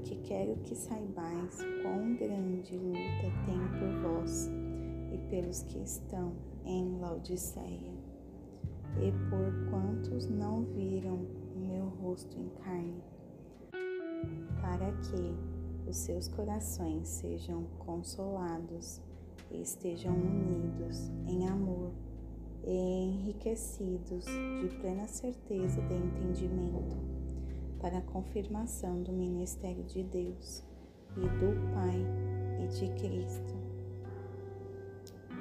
porque quero que saibais quão grande luta tenho por vós e pelos que estão em Laodiceia, e por quantos não viram o meu rosto em carne, para que os seus corações sejam consolados e estejam unidos em amor e enriquecidos de plena certeza de entendimento, para a confirmação do ministério de Deus e do Pai e de Cristo,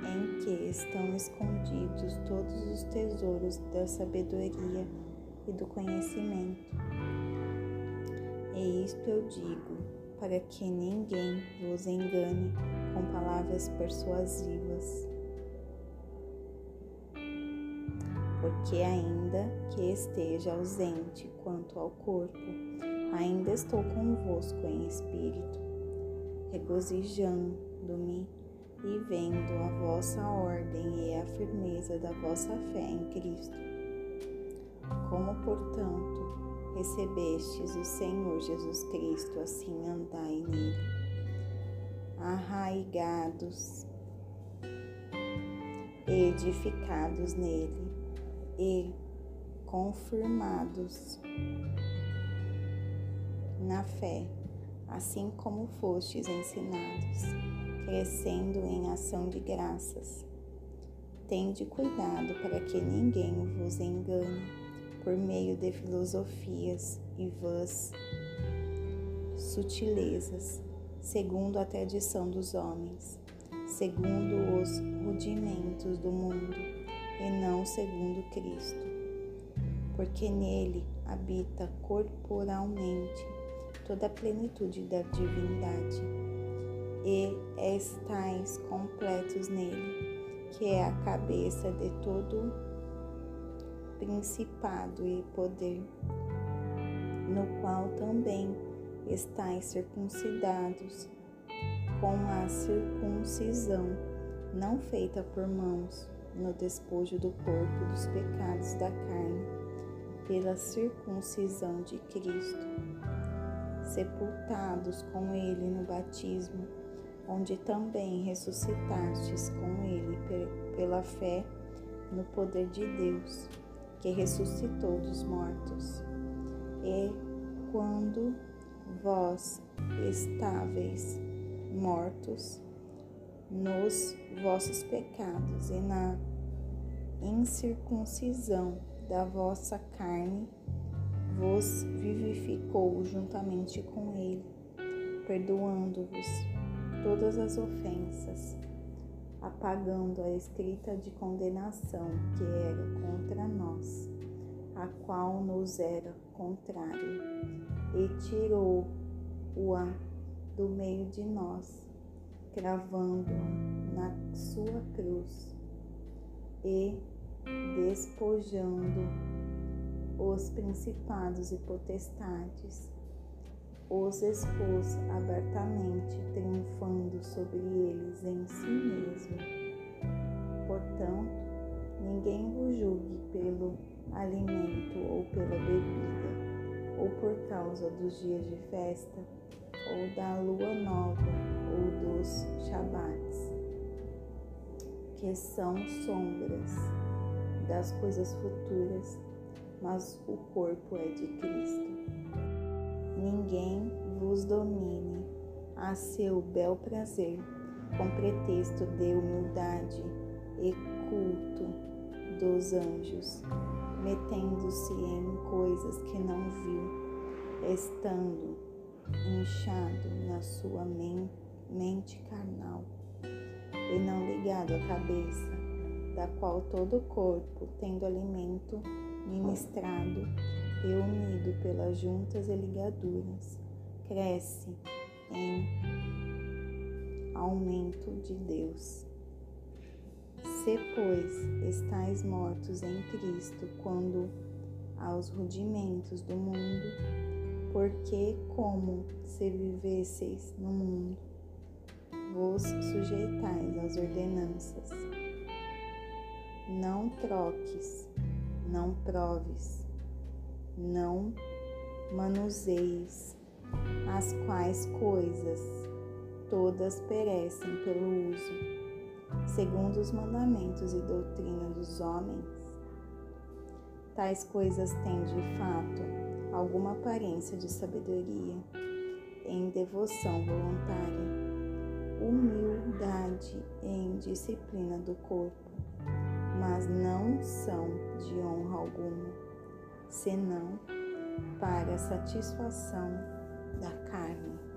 em que estão escondidos todos os tesouros da sabedoria e do conhecimento. E isto eu digo, para que ninguém vos engane com palavras persuasivas porque ainda que esteja ausente quanto ao corpo, ainda estou convosco em espírito, regozijando-me e vendo a vossa ordem e a firmeza da vossa fé em Cristo. Como, portanto, recebestes o Senhor Jesus Cristo, assim andai nele, arraigados, edificados nele e confirmados na fé, assim como fostes ensinados, crescendo em ação de graças. Tende cuidado para que ninguém vos engane por meio de filosofias e vãs sutilezas, segundo a tradição dos homens, segundo os rudimentos do mundo e não segundo Cristo, porque nele habita corporalmente toda a plenitude da divindade, e estáis completos nele, que é a cabeça de todo principado e poder, no qual também estáis circuncidados com a circuncisão não feita por mãos, no despojo do corpo dos pecados da carne, pela circuncisão de Cristo, sepultados com Ele no batismo, onde também ressuscitastes com Ele pela fé no poder de Deus, que ressuscitou dos mortos. E quando vós estáveis mortos nos vossos pecados e na incircuncisão da vossa carne, vos vivificou juntamente com ele, perdoando-vos todas as ofensas, apagando a escrita de condenação que era contra nós, a qual nos era contrária, e tirou-o do meio de nós, cravando-a na sua cruz e despojando os principados e potestades, os expôs abertamente, triunfando sobre eles em si mesmo. Portanto, ninguém vos julgue pelo alimento ou pela bebida, ou por causa dos dias de festa, ou da lua nova, dos shabats que são sombras das coisas futuras, mas o corpo é de Cristo. Ninguém vos domine a seu bel prazer, com pretexto de humildade e culto dos anjos, metendo-se em coisas que não viu, estando inchado na sua mente carnal e não ligado à cabeça, da qual todo o corpo, tendo alimento ministrado e unido pelas juntas e ligaduras, cresce em aumento de Deus. Se, pois, estáis mortos em Cristo quando aos rudimentos do mundo, porque como se vivesseis no mundo, vos sujeitais às ordenanças. Não troques, não proves, não manuseis as quais coisas todas perecem pelo uso, segundo os mandamentos e doutrina dos homens. Tais coisas têm de fato alguma aparência de sabedoria em devoção voluntária, humildade em disciplina do corpo, mas não são de honra alguma, senão para satisfação da carne.